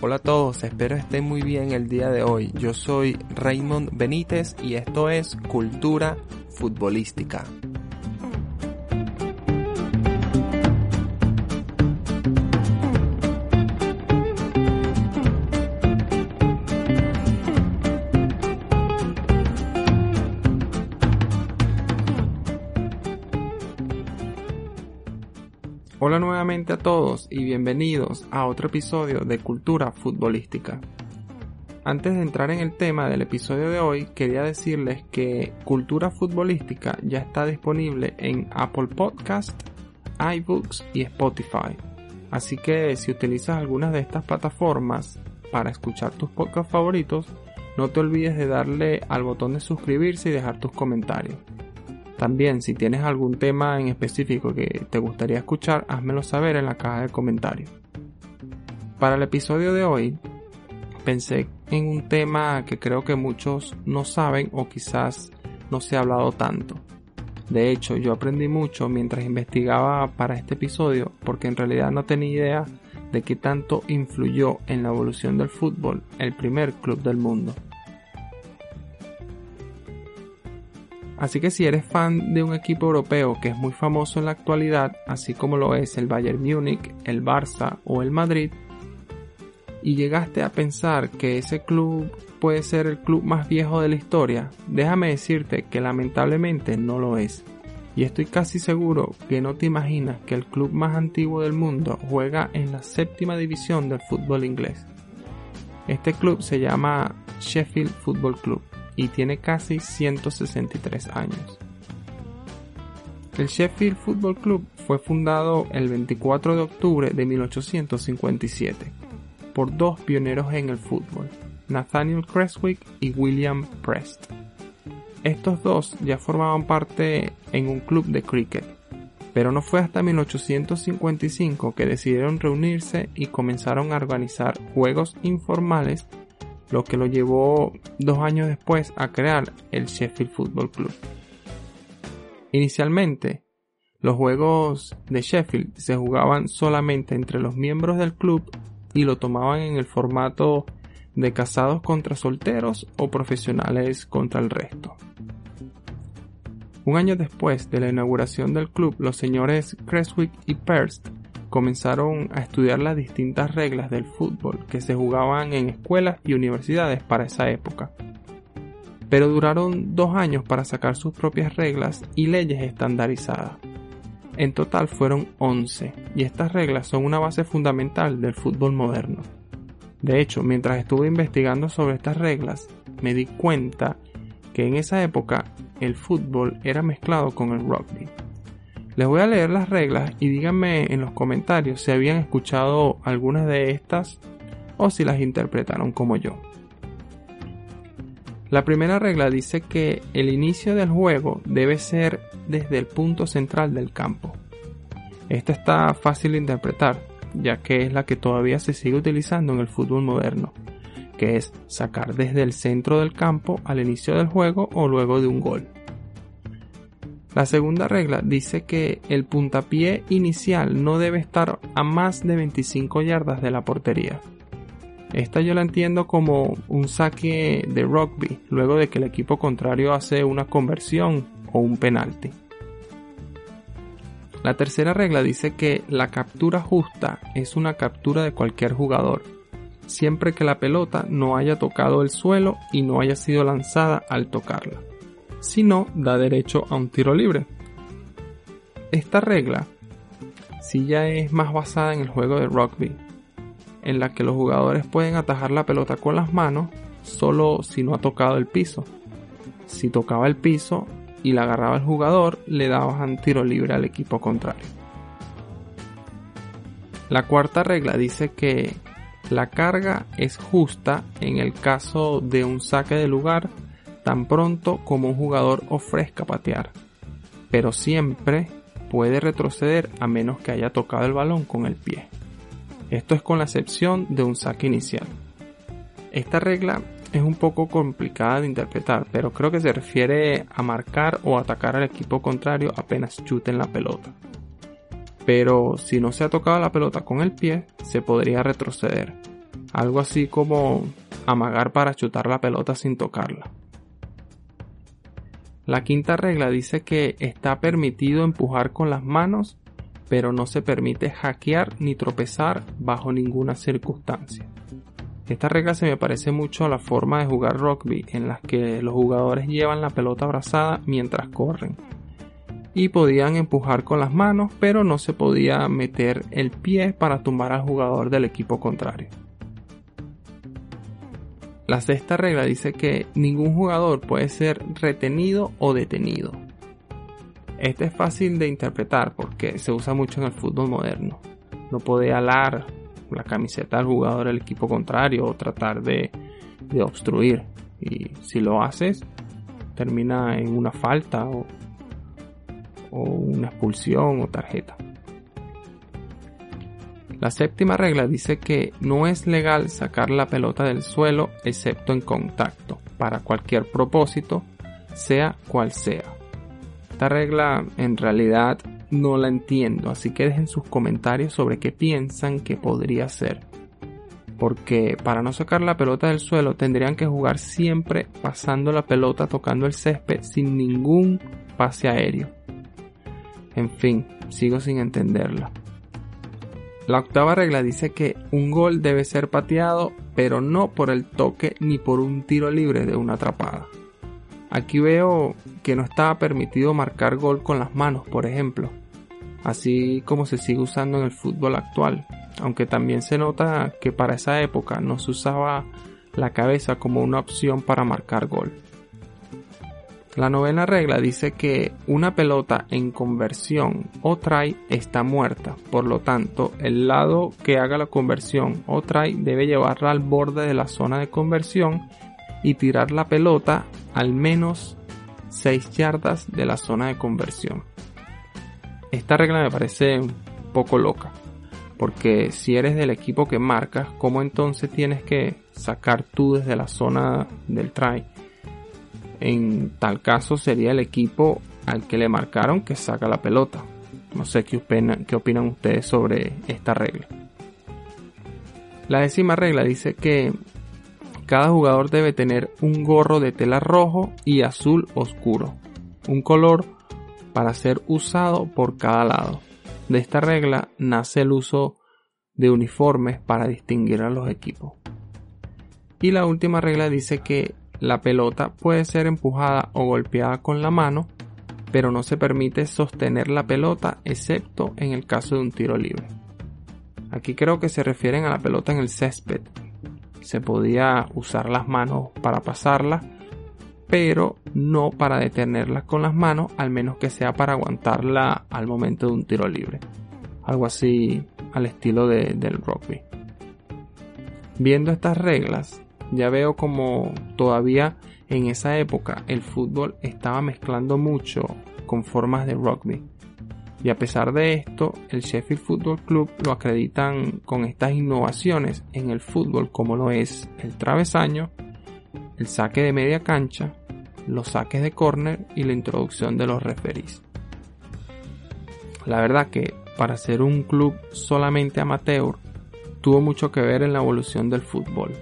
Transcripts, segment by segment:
Hola a todos, espero estén muy bien el día de hoy. Yo soy Raymond Benítez y esto es Cultura Futbolística. Hola nuevamente a todos y bienvenidos a otro episodio de Cultura Futbolística. Antes de entrar en el tema del episodio de hoy, quería decirles que Cultura Futbolística ya está disponible en Apple Podcast, iBooks y Spotify. Así que si utilizas algunas de estas plataformas para escuchar tus podcasts favoritos, no te olvides de darle al botón de suscribirse y dejar tus comentarios. También, si tienes algún tema en específico que te gustaría escuchar, házmelo saber en la caja de comentarios. Para el episodio de hoy, pensé en un tema que creo que muchos no saben o quizás no se ha hablado tanto. De hecho, yo aprendí mucho mientras investigaba para este episodio porque en realidad no tenía idea de qué tanto influyó en la evolución del fútbol el primer club del mundo. Así que si eres fan de un equipo europeo que es muy famoso en la actualidad, así como lo es el Bayern Múnich, el Barça o el Madrid, y llegaste a pensar que ese club puede ser el club más viejo de la historia, déjame decirte que lamentablemente no lo es. Y estoy casi seguro que no te imaginas que el club más antiguo del mundo juega en la séptima división del fútbol inglés. Este club se llama Sheffield Football Club y tiene casi 163 años. El Sheffield Football Club fue fundado el 24 de octubre de 1857 por dos pioneros en el fútbol, Nathaniel Creswick y William Prest. Estos dos ya formaban parte en un club de cricket, pero no fue hasta 1855 que decidieron reunirse y comenzaron a organizar juegos informales lo que lo llevó dos años después a crear el Sheffield Football Club. Inicialmente, los juegos de Sheffield se jugaban solamente entre los miembros del club y lo tomaban en el formato de casados contra solteros o profesionales contra el resto. Un año después de la inauguración del club, los señores Creswick y Perst comenzaron a estudiar las distintas reglas del fútbol que se jugaban en escuelas y universidades para esa época. Pero duraron dos años para sacar sus propias reglas y leyes estandarizadas. En total fueron 11, y estas reglas son una base fundamental del fútbol moderno. De hecho, mientras estuve investigando sobre estas reglas, me di cuenta que en esa época el fútbol era mezclado con el rugby. Les voy a leer las reglas y díganme en los comentarios si habían escuchado algunas de estas o si las interpretaron como yo. La primera regla dice que el inicio del juego debe ser desde el punto central del campo. Esta está fácil de interpretar, ya que es la que todavía se sigue utilizando en el fútbol moderno, que es sacar desde el centro del campo al inicio del juego o luego de un gol. La segunda regla dice que el puntapié inicial no debe estar a más de 25 yardas de la portería. Esta yo la entiendo como un saque de rugby luego de que el equipo contrario hace una conversión o un penalti. La tercera regla dice que la captura justa es una captura de cualquier jugador, siempre que la pelota no haya tocado el suelo y no haya sido lanzada al tocarla si no da derecho a un tiro libre. Esta regla si ya es más basada en el juego de rugby, en la que los jugadores pueden atajar la pelota con las manos solo si no ha tocado el piso. Si tocaba el piso y la agarraba el jugador, le daban tiro libre al equipo contrario. La cuarta regla dice que la carga es justa en el caso de un saque de lugar tan pronto como un jugador ofrezca patear, pero siempre puede retroceder a menos que haya tocado el balón con el pie. Esto es con la excepción de un saque inicial. Esta regla es un poco complicada de interpretar, pero creo que se refiere a marcar o atacar al equipo contrario apenas chuten la pelota. Pero si no se ha tocado la pelota con el pie, se podría retroceder. Algo así como amagar para chutar la pelota sin tocarla. La quinta regla dice que está permitido empujar con las manos, pero no se permite hackear ni tropezar bajo ninguna circunstancia. Esta regla se me parece mucho a la forma de jugar rugby en las que los jugadores llevan la pelota abrazada mientras corren. Y podían empujar con las manos, pero no se podía meter el pie para tumbar al jugador del equipo contrario. La sexta regla dice que ningún jugador puede ser retenido o detenido. Este es fácil de interpretar porque se usa mucho en el fútbol moderno. No puede alar la camiseta del jugador del equipo contrario o tratar de, obstruir. Y si lo haces, termina en una falta o una expulsión o tarjeta. La séptima regla dice que no es legal sacar la pelota del suelo excepto en contacto, para cualquier propósito, sea cual sea. Esta regla en realidad no la entiendo, así que dejen sus comentarios sobre qué piensan que podría ser. Porque para no sacar la pelota del suelo tendrían que jugar siempre pasando la pelota tocando el césped sin ningún pase aéreo. En fin, sigo sin entenderla. La octava regla dice que un gol debe ser pateado, pero no por el toque ni por un tiro libre de una atrapada. Aquí veo que no estaba permitido marcar gol con las manos, por ejemplo, así como se sigue usando en el fútbol actual, aunque también se nota que para esa época no se usaba la cabeza como una opción para marcar gol. La novena regla dice que una pelota en conversión o try está muerta, por lo tanto el lado que haga la conversión o try debe llevarla al borde de la zona de conversión y tirar la pelota al menos 6 yardas de la zona de conversión. Esta regla me parece un poco loca, porque si eres del equipo que marcas, ¿cómo entonces tienes que sacar tú desde la zona del try? En tal caso sería el equipo al que le marcaron que saca la pelota. No sé qué opinan, ustedes sobre esta regla. La décima regla dice que cada jugador debe tener un gorro de tela rojo y azul oscuro, un color para ser usado por cada lado. De esta regla nace el uso de uniformes para distinguir a los equipos. Y la última regla dice que la pelota puede ser empujada o golpeada con la mano, pero no se permite sostener la pelota excepto en el caso de un tiro libre. Aquí creo que se refieren a la pelota en el césped. Se podía usar las manos para pasarla, pero no para detenerla con las manos, al menos que sea para aguantarla al momento de un tiro libre. Algo así al estilo del rugby. Viendo estas reglas, ya veo como todavía en esa época el fútbol estaba mezclando mucho con formas de rugby. Y a pesar de esto, el Sheffield Football Club lo acreditan con estas innovaciones en el fútbol como lo es el travesaño, el saque de media cancha, los saques de córner y la introducción de los referees. La verdad que para ser un club solamente amateur tuvo mucho que ver en la evolución del fútbol.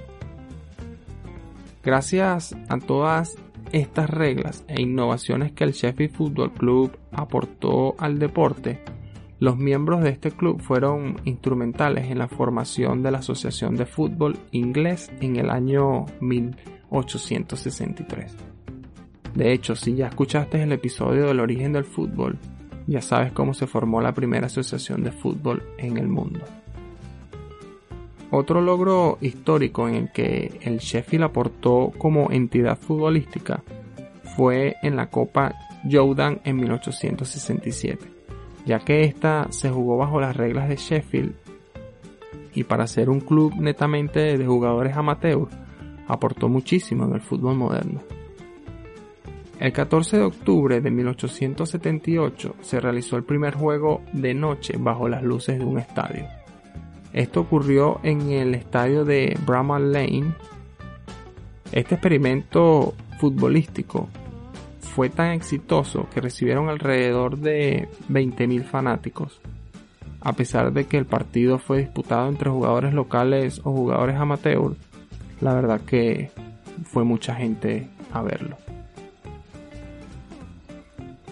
Gracias a todas estas reglas e innovaciones que el Sheffield Football Club aportó al deporte, los miembros de este club fueron instrumentales en la formación de la Asociación de Fútbol Inglés en el año 1863. De hecho, si ya escuchaste el episodio del origen del fútbol, ya sabes cómo se formó la primera asociación de fútbol en el mundo. Otro logro histórico en el que el Sheffield aportó como entidad futbolística fue en la Copa Jordan en 1867, ya que esta se jugó bajo las reglas de Sheffield y para ser un club netamente de jugadores amateur aportó muchísimo en el fútbol moderno. El 14 de octubre de 1878 se realizó el primer juego de noche bajo las luces de un estadio. Esto ocurrió en el estadio de Bramall Lane. Este experimento futbolístico fue tan exitoso que recibieron alrededor de 20.000 fanáticos, a pesar de que el partido fue disputado entre jugadores locales o jugadores amateurs, la verdad que fue mucha gente a verlo.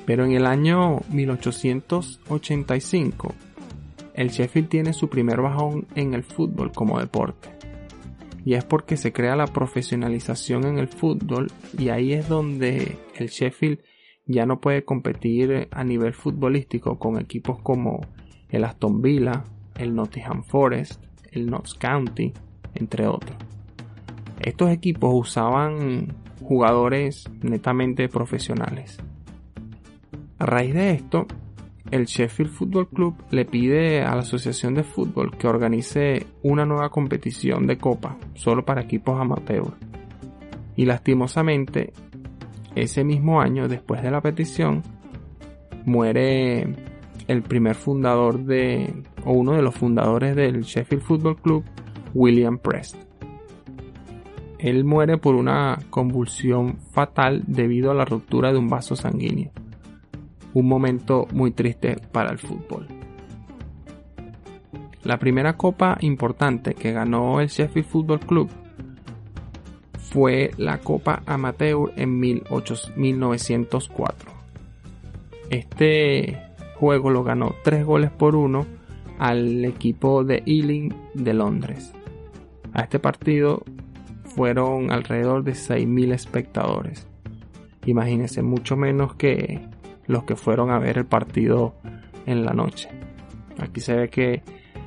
Pero en el año 1885, el Sheffield tiene su primer bajón en el fútbol como deporte. Y es porque se crea la profesionalización en el fútbol y ahí es donde el Sheffield ya no puede competir a nivel futbolístico con equipos como el Aston Villa, el Nottingham Forest, el Notts County, entre otros. Estos equipos usaban jugadores netamente profesionales. A raíz de esto, el Sheffield Football Club le pide a la Asociación de Fútbol que organice una nueva competición de copa solo para equipos amateurs. Y lastimosamente, ese mismo año, después de la petición, muere el primer fundador de, o uno de los fundadores del Sheffield Football Club, William Prest. Él muere por una convulsión fatal debido a la ruptura de un vaso sanguíneo un momento muy triste para el fútbol. La primera copa importante que ganó el Sheffield Football Club fue la Copa Amateur en 1904. Este juego lo ganó 3 goles por 1 al equipo de Ealing de Londres. A este partido fueron alrededor de 6.000 espectadores. Imagínense, mucho menos que los que fueron a ver el partido en la noche. Aquí se ve que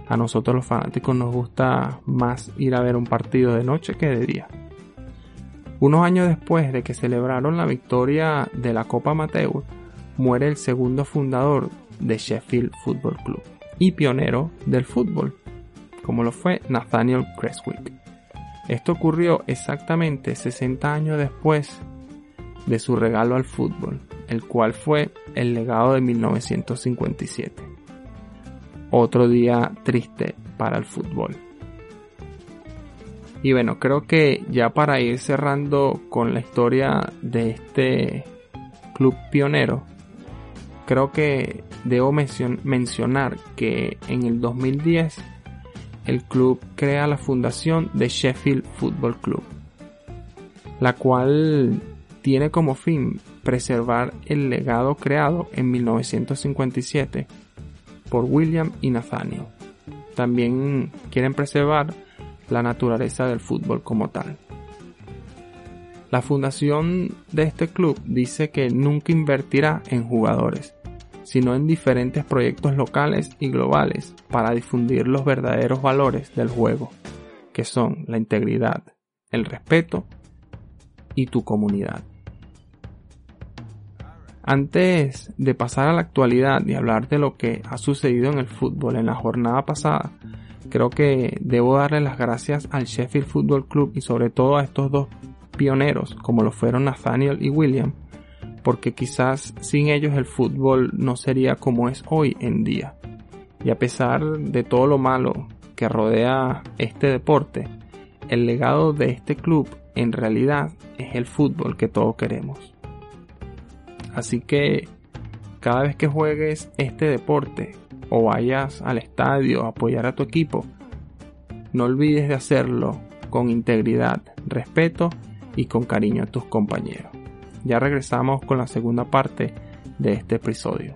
a nosotros los fanáticos nos gusta más ir a ver un partido de noche que de día. Unos años después de que celebraron la victoria de la Copa Amateur, muere el segundo fundador de Sheffield Football Club y pionero del fútbol, como lo fue Nathaniel Creswick. Esto ocurrió exactamente 60 años después de su regalo al fútbol, el cual fue el legado de 1957. Otro día triste para el fútbol. Y bueno, creo que ya para ir cerrando con la historia de este club pionero, creo que debo mencionar que en el 2010 el club crea la fundación de Sheffield Football Club, la cual tiene como fin preservar el legado creado en 1957 por William y Nathaniel. También quieren preservar la naturaleza del fútbol como tal. La fundación de este club dice que nunca invertirá en jugadores, sino en diferentes proyectos locales y globales para difundir los verdaderos valores del juego, que son la integridad, el respeto y tu comunidad. Antes de pasar a la actualidad y hablar de lo que ha sucedido en el fútbol en la jornada pasada, creo que debo darle las gracias al Sheffield Football Club y sobre todo a estos dos pioneros como lo fueron Nathaniel y William, porque quizás sin ellos el fútbol no sería como es hoy en día. Y a pesar de todo lo malo que rodea este deporte, el legado de este club en realidad es el fútbol que todos queremos. Así que cada vez que juegues este deporte o vayas al estadio a apoyar a tu equipo, no olvides de hacerlo con integridad, respeto y con cariño a tus compañeros. Ya regresamos con la segunda parte de este episodio.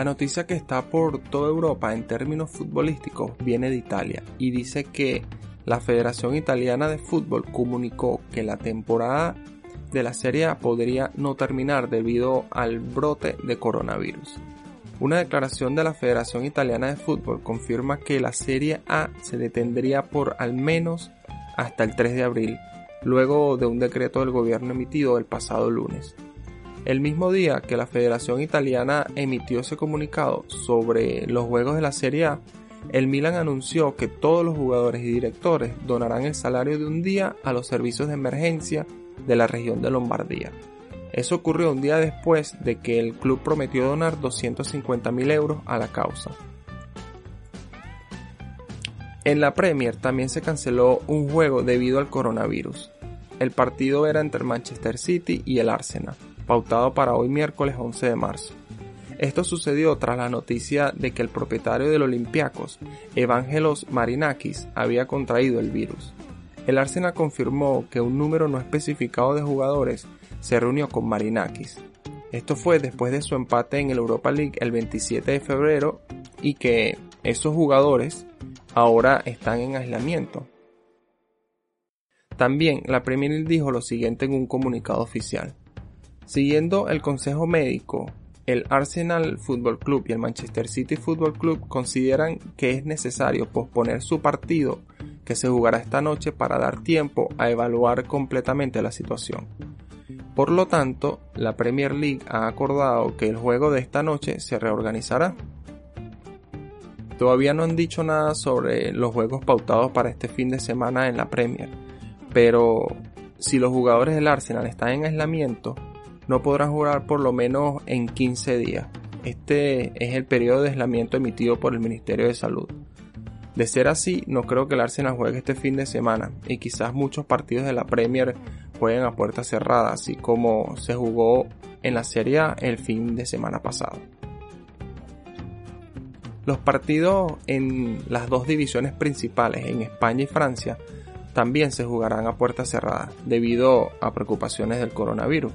La noticia que está por toda Europa en términos futbolísticos viene de Italia y dice que la Federación Italiana de Fútbol comunicó que la temporada de la Serie A podría no terminar debido al brote de coronavirus. Una declaración de la Federación Italiana de Fútbol confirma que la Serie A se detendría por al menos hasta el 3 de abril, luego de un decreto del gobierno emitido el pasado lunes. El mismo día que la Federación Italiana emitió ese comunicado sobre los juegos de la Serie A, el Milan anunció que todos los jugadores y directores donarán el salario de un día a los servicios de emergencia de la región de Lombardía. Eso ocurrió un día después de que el club prometió donar 250.000 euros a la causa. En la Premier también se canceló un juego debido al coronavirus. El partido era entre Manchester City y el Arsenal pautado para hoy miércoles 11 de marzo. Esto sucedió tras la noticia de que el propietario del Olympiacos, Evangelos Marinakis, había contraído el virus. El Arsenal confirmó que un número no especificado de jugadores se reunió con Marinakis. Esto fue después de su empate en el Europa League el 27 de febrero y que esos jugadores ahora están en aislamiento. También la Premier League dijo lo siguiente en un comunicado oficial. Siguiendo el consejo médico, el Arsenal Football Club y el Manchester City Football Club consideran que es necesario posponer su partido que se jugará esta noche para dar tiempo a evaluar completamente la situación. Por lo tanto, la Premier League ha acordado que el juego de esta noche se reorganizará. Todavía no han dicho nada sobre los juegos pautados para este fin de semana en la Premier, pero si los jugadores del Arsenal están en aislamiento, no podrán jugar por lo menos en 15 días. Este es el periodo de aislamiento emitido por el Ministerio de Salud. De ser así, no creo que el Arsenal juegue este fin de semana y quizás muchos partidos de la Premier jueguen a puerta cerrada, así como se jugó en la Serie A el fin de semana pasado. Los partidos en las dos divisiones principales, en España y Francia, también se jugarán a puerta cerrada debido a preocupaciones del coronavirus.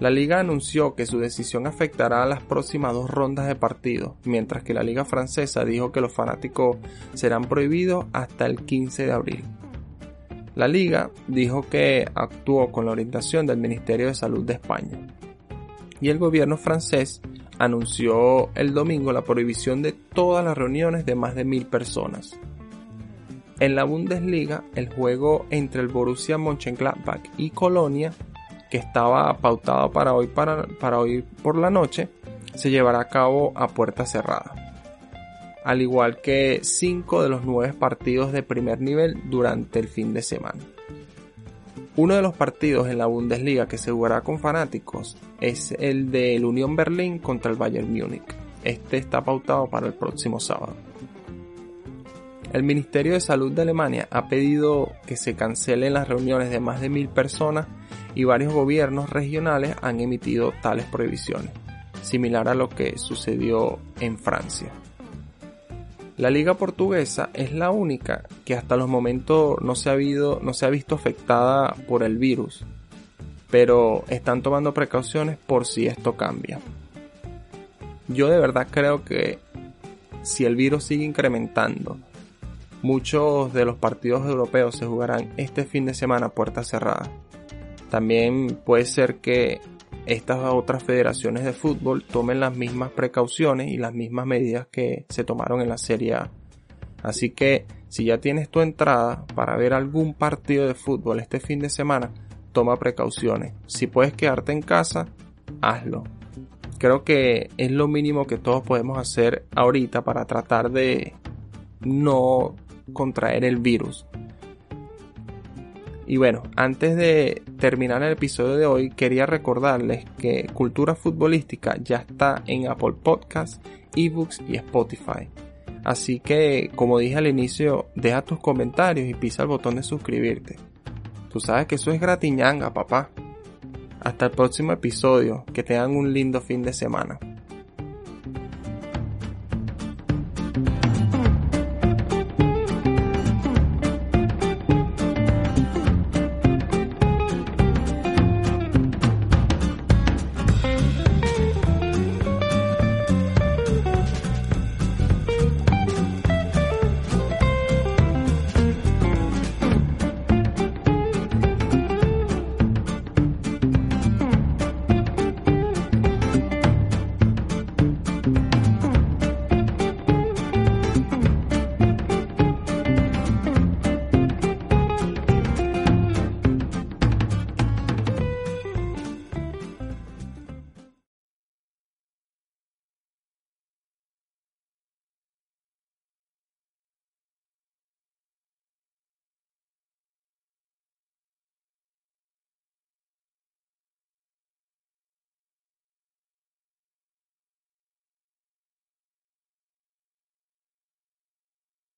La liga anunció que su decisión afectará a las próximas dos rondas de partidos, mientras que la liga francesa dijo que los fanáticos serán prohibidos hasta el 15 de abril. La liga dijo que actuó con la orientación del Ministerio de Salud de España. Y el gobierno francés anunció el domingo la prohibición de todas las reuniones de más de mil personas. En la Bundesliga, el juego entre el Borussia Mönchengladbach y Colonia que estaba pautado para hoy, para, para hoy por la noche, se llevará a cabo a puerta cerrada. Al igual que cinco de los nueve partidos de primer nivel durante el fin de semana. Uno de los partidos en la Bundesliga que se jugará con fanáticos es el del Unión Berlín contra el Bayern Múnich. Este está pautado para el próximo sábado. El Ministerio de Salud de Alemania ha pedido que se cancelen las reuniones de más de mil personas y varios gobiernos regionales han emitido tales prohibiciones, similar a lo que sucedió en Francia. La liga portuguesa es la única que hasta los momentos no se ha, visto afectada por el virus, pero están tomando precauciones por si esto cambia. Yo de verdad creo que si el virus sigue incrementando, muchos de los partidos europeos se jugarán este fin de semana a puerta cerrada. También puede ser que estas otras federaciones de fútbol tomen las mismas precauciones y las mismas medidas que se tomaron en la Serie A. Así que si ya tienes tu entrada para ver algún partido de fútbol este fin de semana, toma precauciones. Si puedes quedarte en casa, hazlo. Creo que es lo mínimo que todos podemos hacer ahorita para tratar de no contraer el virus. Y bueno, antes de terminar el episodio de hoy, quería recordarles que Cultura Futbolística ya está en Apple Podcasts, eBooks y Spotify. Así que, como dije al inicio, deja tus comentarios y pisa el botón de suscribirte. Tú sabes que eso es gratiñanga, papá. Hasta el próximo episodio. Que tengan un lindo fin de semana.